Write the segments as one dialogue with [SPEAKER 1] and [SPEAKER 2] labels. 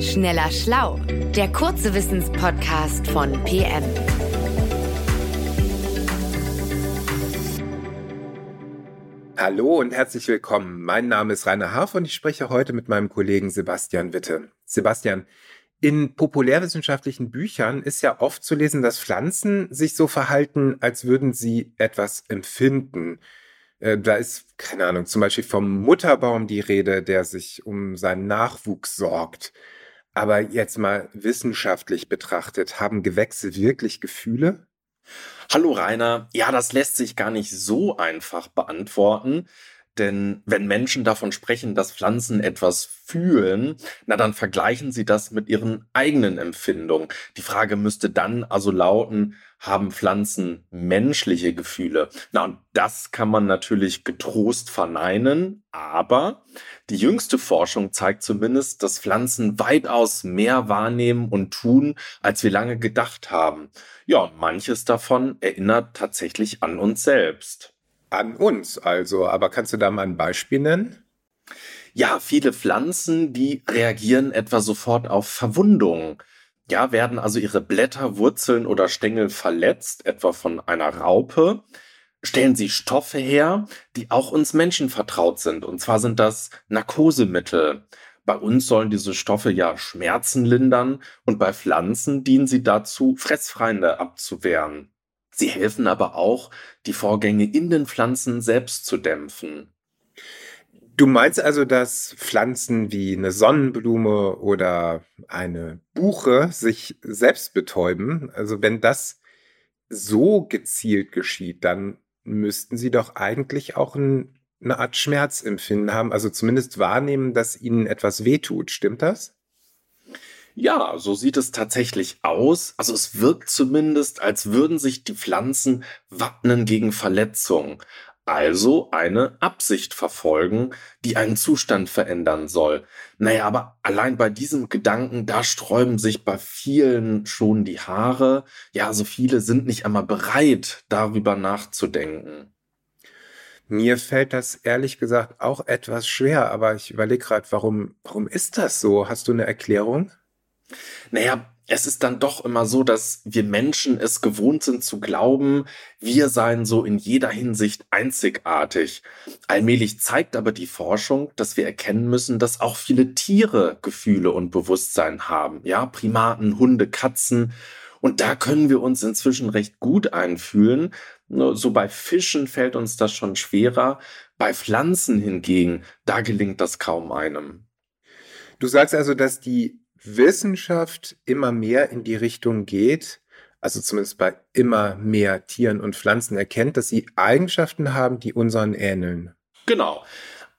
[SPEAKER 1] Schneller Schlau, der kurze Wissenspodcast von PM.
[SPEAKER 2] Hallo und herzlich willkommen. Mein Name ist Rainer Harf und ich spreche heute mit meinem Kollegen Sebastian Witte. Sebastian, in populärwissenschaftlichen Büchern ist ja oft zu lesen, dass Pflanzen sich so verhalten, als würden sie etwas empfinden. Äh, da ist, keine Ahnung, zum Beispiel vom Mutterbaum die Rede, der sich um seinen Nachwuchs sorgt. Aber jetzt mal wissenschaftlich betrachtet, haben Gewächse wirklich Gefühle?
[SPEAKER 3] Hallo Rainer, ja, das lässt sich gar nicht so einfach beantworten. Denn wenn Menschen davon sprechen, dass Pflanzen etwas fühlen, na dann vergleichen sie das mit ihren eigenen Empfindungen. Die Frage müsste dann also lauten, haben Pflanzen menschliche Gefühle? Na und das kann man natürlich getrost verneinen, aber die jüngste Forschung zeigt zumindest, dass Pflanzen weitaus mehr wahrnehmen und tun, als wir lange gedacht haben. Ja, manches davon erinnert tatsächlich an uns selbst.
[SPEAKER 2] An uns also, aber kannst du da mal ein Beispiel nennen?
[SPEAKER 3] Ja, viele Pflanzen, die reagieren etwa sofort auf Verwundungen. Ja, werden also ihre Blätter, Wurzeln oder Stängel verletzt, etwa von einer Raupe, stellen sie Stoffe her, die auch uns Menschen vertraut sind. Und zwar sind das Narkosemittel. Bei uns sollen diese Stoffe ja Schmerzen lindern und bei Pflanzen dienen sie dazu, Fressfeinde abzuwehren. Sie helfen aber auch, die Vorgänge in den Pflanzen selbst zu dämpfen.
[SPEAKER 2] Du meinst also, dass Pflanzen wie eine Sonnenblume oder eine Buche sich selbst betäuben? Also wenn das so gezielt geschieht, dann müssten sie doch eigentlich auch ein, eine Art Schmerzempfinden haben, also zumindest wahrnehmen, dass ihnen etwas wehtut. Stimmt das?
[SPEAKER 3] Ja, so sieht es tatsächlich aus. Also es wirkt zumindest, als würden sich die Pflanzen wappnen gegen Verletzungen. Also eine Absicht verfolgen, die einen Zustand verändern soll. Naja, aber allein bei diesem Gedanken, da sträuben sich bei vielen schon die Haare. Ja, so viele sind nicht einmal bereit, darüber nachzudenken.
[SPEAKER 2] Mir fällt das ehrlich gesagt auch etwas schwer, aber ich überlege gerade, warum, warum ist das so? Hast du eine Erklärung?
[SPEAKER 3] Naja, es ist dann doch immer so, dass wir Menschen es gewohnt sind zu glauben, wir seien so in jeder Hinsicht einzigartig. Allmählich zeigt aber die Forschung, dass wir erkennen müssen, dass auch viele Tiere Gefühle und Bewusstsein haben. Ja, Primaten, Hunde, Katzen. Und da können wir uns inzwischen recht gut einfühlen. So bei Fischen fällt uns das schon schwerer. Bei Pflanzen hingegen, da gelingt das kaum einem.
[SPEAKER 2] Du sagst also, dass die Wissenschaft immer mehr in die Richtung geht, also zumindest bei immer mehr Tieren und Pflanzen erkennt, dass sie Eigenschaften haben, die unseren ähneln.
[SPEAKER 3] Genau.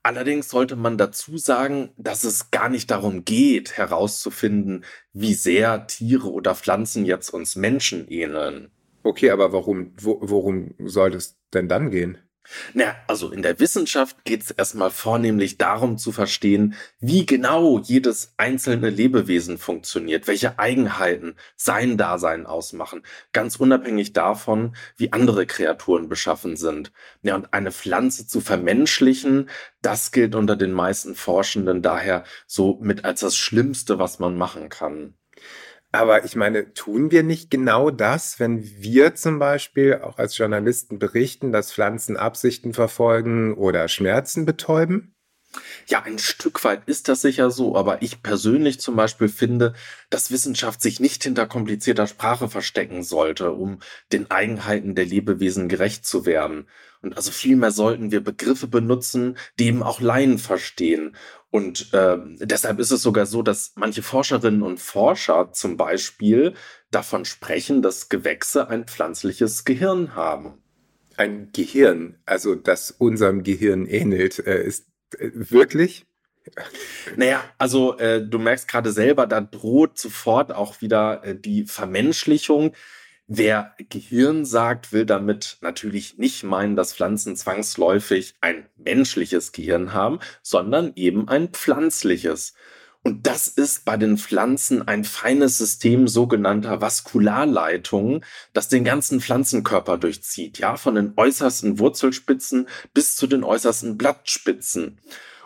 [SPEAKER 3] Allerdings sollte man dazu sagen, dass es gar nicht darum geht, herauszufinden, wie sehr Tiere oder Pflanzen jetzt uns Menschen ähneln.
[SPEAKER 2] Okay, aber warum, wo, worum soll es denn dann gehen?
[SPEAKER 3] Na, also in der Wissenschaft geht es erstmal vornehmlich darum zu verstehen, wie genau jedes einzelne Lebewesen funktioniert, welche Eigenheiten sein Dasein ausmachen, ganz unabhängig davon, wie andere Kreaturen beschaffen sind. Ja, und eine Pflanze zu vermenschlichen, das gilt unter den meisten Forschenden daher so mit als das Schlimmste, was man machen kann.
[SPEAKER 2] Aber ich meine, tun wir nicht genau das, wenn wir zum Beispiel auch als Journalisten berichten, dass Pflanzen Absichten verfolgen oder Schmerzen betäuben?
[SPEAKER 3] Ja, ein Stück weit ist das sicher so, aber ich persönlich zum Beispiel finde, dass Wissenschaft sich nicht hinter komplizierter Sprache verstecken sollte, um den Eigenheiten der Lebewesen gerecht zu werden. Und also vielmehr sollten wir Begriffe benutzen, die eben auch Laien verstehen. Und äh, deshalb ist es sogar so, dass manche Forscherinnen und Forscher zum Beispiel davon sprechen, dass Gewächse ein pflanzliches Gehirn haben.
[SPEAKER 2] Ein Gehirn, also das unserem Gehirn ähnelt, äh, ist wirklich?
[SPEAKER 3] Naja, also äh, du merkst gerade selber, da droht sofort auch wieder äh, die Vermenschlichung. Wer Gehirn sagt, will damit natürlich nicht meinen, dass Pflanzen zwangsläufig ein menschliches Gehirn haben, sondern eben ein pflanzliches. Und das ist bei den Pflanzen ein feines System sogenannter Vaskularleitungen, das den ganzen Pflanzenkörper durchzieht, ja, von den äußersten Wurzelspitzen bis zu den äußersten Blattspitzen.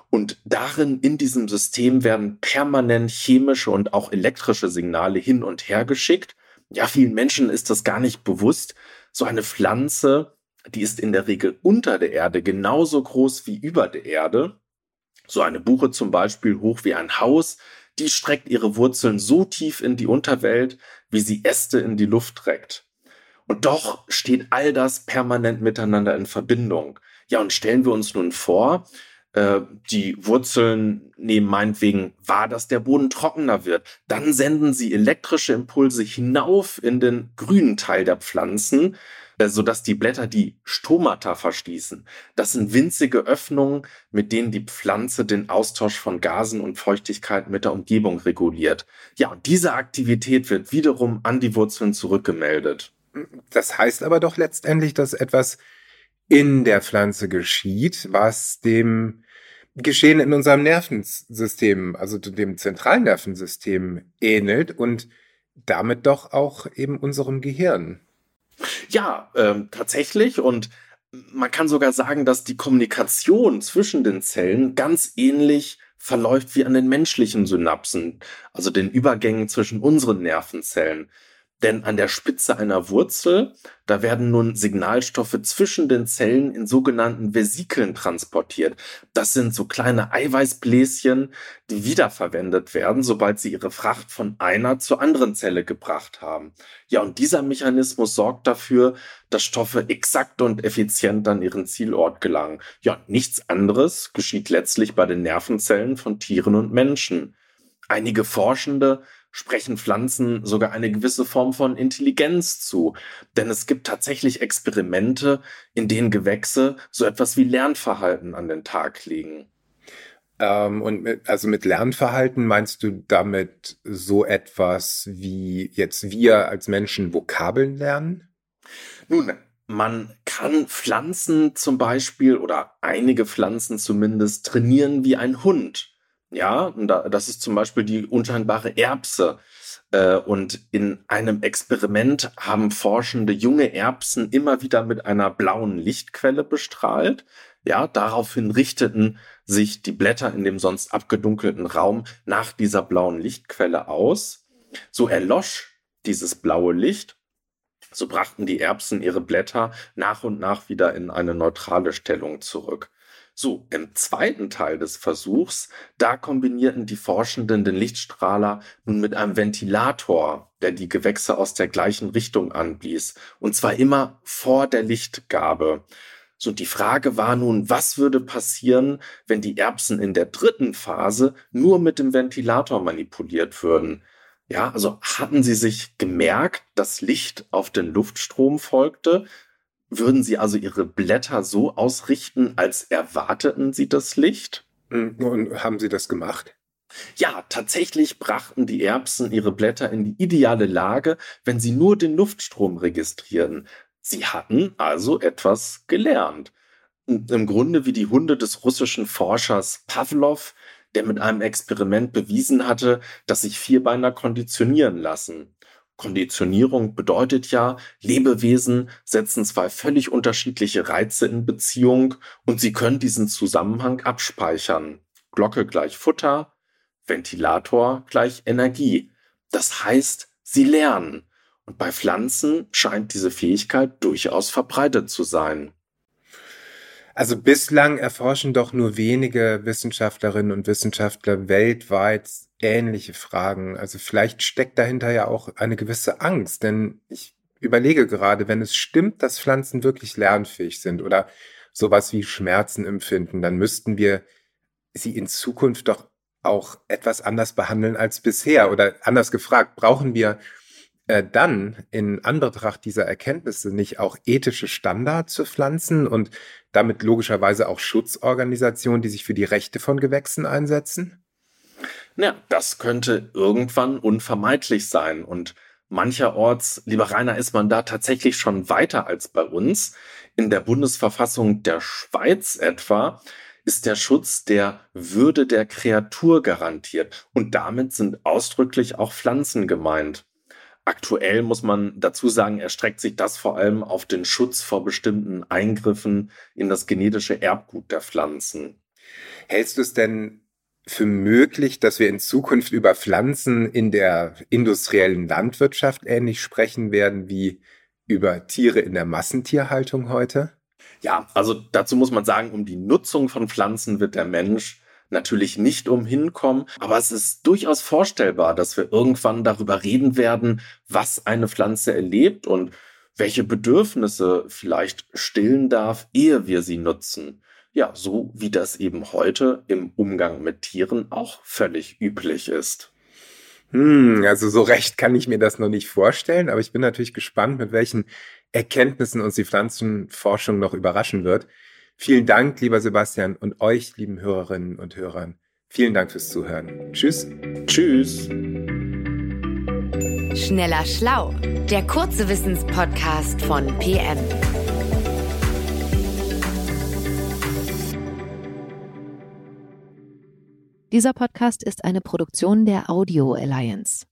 [SPEAKER 3] Und darin, in diesem System werden permanent chemische und auch elektrische Signale hin und her geschickt. Ja, vielen Menschen ist das gar nicht bewusst. So eine Pflanze, die ist in der Regel unter der Erde genauso groß wie über der Erde. So eine Buche zum Beispiel hoch wie ein Haus, die streckt ihre Wurzeln so tief in die Unterwelt, wie sie Äste in die Luft trägt. Und doch steht all das permanent miteinander in Verbindung. Ja, und stellen wir uns nun vor, äh, die Wurzeln nehmen meinetwegen wahr, dass der Boden trockener wird. Dann senden sie elektrische Impulse hinauf in den grünen Teil der Pflanzen, äh, sodass die Blätter die Stomata verschließen. Das sind winzige Öffnungen, mit denen die Pflanze den Austausch von Gasen und Feuchtigkeit mit der Umgebung reguliert. Ja, und diese Aktivität wird wiederum an die Wurzeln zurückgemeldet.
[SPEAKER 2] Das heißt aber doch letztendlich, dass etwas in der Pflanze geschieht, was dem Geschehen in unserem Nervensystem, also dem zentralen Nervensystem ähnelt und damit doch auch eben unserem Gehirn.
[SPEAKER 3] Ja, ähm, tatsächlich. Und man kann sogar sagen, dass die Kommunikation zwischen den Zellen ganz ähnlich verläuft wie an den menschlichen Synapsen, also den Übergängen zwischen unseren Nervenzellen. Denn an der Spitze einer Wurzel, da werden nun Signalstoffe zwischen den Zellen in sogenannten Vesikeln transportiert. Das sind so kleine Eiweißbläschen, die wiederverwendet werden, sobald sie ihre Fracht von einer zur anderen Zelle gebracht haben. Ja, und dieser Mechanismus sorgt dafür, dass Stoffe exakt und effizient an ihren Zielort gelangen. Ja, nichts anderes geschieht letztlich bei den Nervenzellen von Tieren und Menschen. Einige Forschende sprechen Pflanzen sogar eine gewisse Form von Intelligenz zu. Denn es gibt tatsächlich Experimente, in denen Gewächse so etwas wie Lernverhalten an den Tag legen.
[SPEAKER 2] Ähm, und mit, also mit Lernverhalten meinst du damit so etwas wie jetzt wir als Menschen Vokabeln lernen?
[SPEAKER 3] Nun, man kann Pflanzen zum Beispiel oder einige Pflanzen zumindest trainieren wie ein Hund. Ja, und da, das ist zum Beispiel die unscheinbare Erbse. Äh, und in einem Experiment haben Forschende junge Erbsen immer wieder mit einer blauen Lichtquelle bestrahlt. Ja, daraufhin richteten sich die Blätter in dem sonst abgedunkelten Raum nach dieser blauen Lichtquelle aus. So erlosch dieses blaue Licht. So brachten die Erbsen ihre Blätter nach und nach wieder in eine neutrale Stellung zurück. So, im zweiten Teil des Versuchs, da kombinierten die Forschenden den Lichtstrahler nun mit einem Ventilator, der die Gewächse aus der gleichen Richtung anblies, und zwar immer vor der Lichtgabe. So, die Frage war nun, was würde passieren, wenn die Erbsen in der dritten Phase nur mit dem Ventilator manipuliert würden? Ja, also hatten sie sich gemerkt, dass Licht auf den Luftstrom folgte, würden Sie also Ihre Blätter so ausrichten, als erwarteten Sie das Licht?
[SPEAKER 2] Hm, und haben Sie das gemacht?
[SPEAKER 3] Ja, tatsächlich brachten die Erbsen ihre Blätter in die ideale Lage, wenn sie nur den Luftstrom registrieren. Sie hatten also etwas gelernt. Und Im Grunde wie die Hunde des russischen Forschers Pavlov, der mit einem Experiment bewiesen hatte, dass sich Vierbeiner konditionieren lassen. Konditionierung bedeutet ja, Lebewesen setzen zwei völlig unterschiedliche Reize in Beziehung und sie können diesen Zusammenhang abspeichern. Glocke gleich Futter, Ventilator gleich Energie. Das heißt, sie lernen. Und bei Pflanzen scheint diese Fähigkeit durchaus verbreitet zu sein.
[SPEAKER 2] Also bislang erforschen doch nur wenige Wissenschaftlerinnen und Wissenschaftler weltweit ähnliche Fragen. Also vielleicht steckt dahinter ja auch eine gewisse Angst, denn ich überlege gerade, wenn es stimmt, dass Pflanzen wirklich lernfähig sind oder sowas wie Schmerzen empfinden, dann müssten wir sie in Zukunft doch auch etwas anders behandeln als bisher. Oder anders gefragt, brauchen wir äh, dann in Anbetracht dieser Erkenntnisse nicht auch ethische Standards für Pflanzen und damit logischerweise auch Schutzorganisationen, die sich für die Rechte von Gewächsen einsetzen?
[SPEAKER 3] Ja, das könnte irgendwann unvermeidlich sein und mancherorts, lieber Rainer, ist man da tatsächlich schon weiter als bei uns. In der Bundesverfassung der Schweiz etwa ist der Schutz der Würde der Kreatur garantiert und damit sind ausdrücklich auch Pflanzen gemeint. Aktuell muss man dazu sagen, erstreckt sich das vor allem auf den Schutz vor bestimmten Eingriffen in das genetische Erbgut der Pflanzen.
[SPEAKER 2] Hältst du es denn für möglich, dass wir in Zukunft über Pflanzen in der industriellen Landwirtschaft ähnlich sprechen werden wie über Tiere in der Massentierhaltung heute?
[SPEAKER 3] Ja, also dazu muss man sagen, um die Nutzung von Pflanzen wird der Mensch natürlich nicht umhinkommen, aber es ist durchaus vorstellbar, dass wir irgendwann darüber reden werden, was eine Pflanze erlebt und welche Bedürfnisse vielleicht stillen darf, ehe wir sie nutzen. Ja, so wie das eben heute im Umgang mit Tieren auch völlig üblich ist.
[SPEAKER 2] Hm, also so recht kann ich mir das noch nicht vorstellen, aber ich bin natürlich gespannt, mit welchen Erkenntnissen uns die Pflanzenforschung noch überraschen wird. Vielen Dank, lieber Sebastian, und euch, lieben Hörerinnen und Hörern. Vielen Dank fürs Zuhören. Tschüss.
[SPEAKER 3] Tschüss.
[SPEAKER 1] Schneller Schlau, der kurze Wissenspodcast von PM.
[SPEAKER 4] Dieser Podcast ist eine Produktion der Audio Alliance.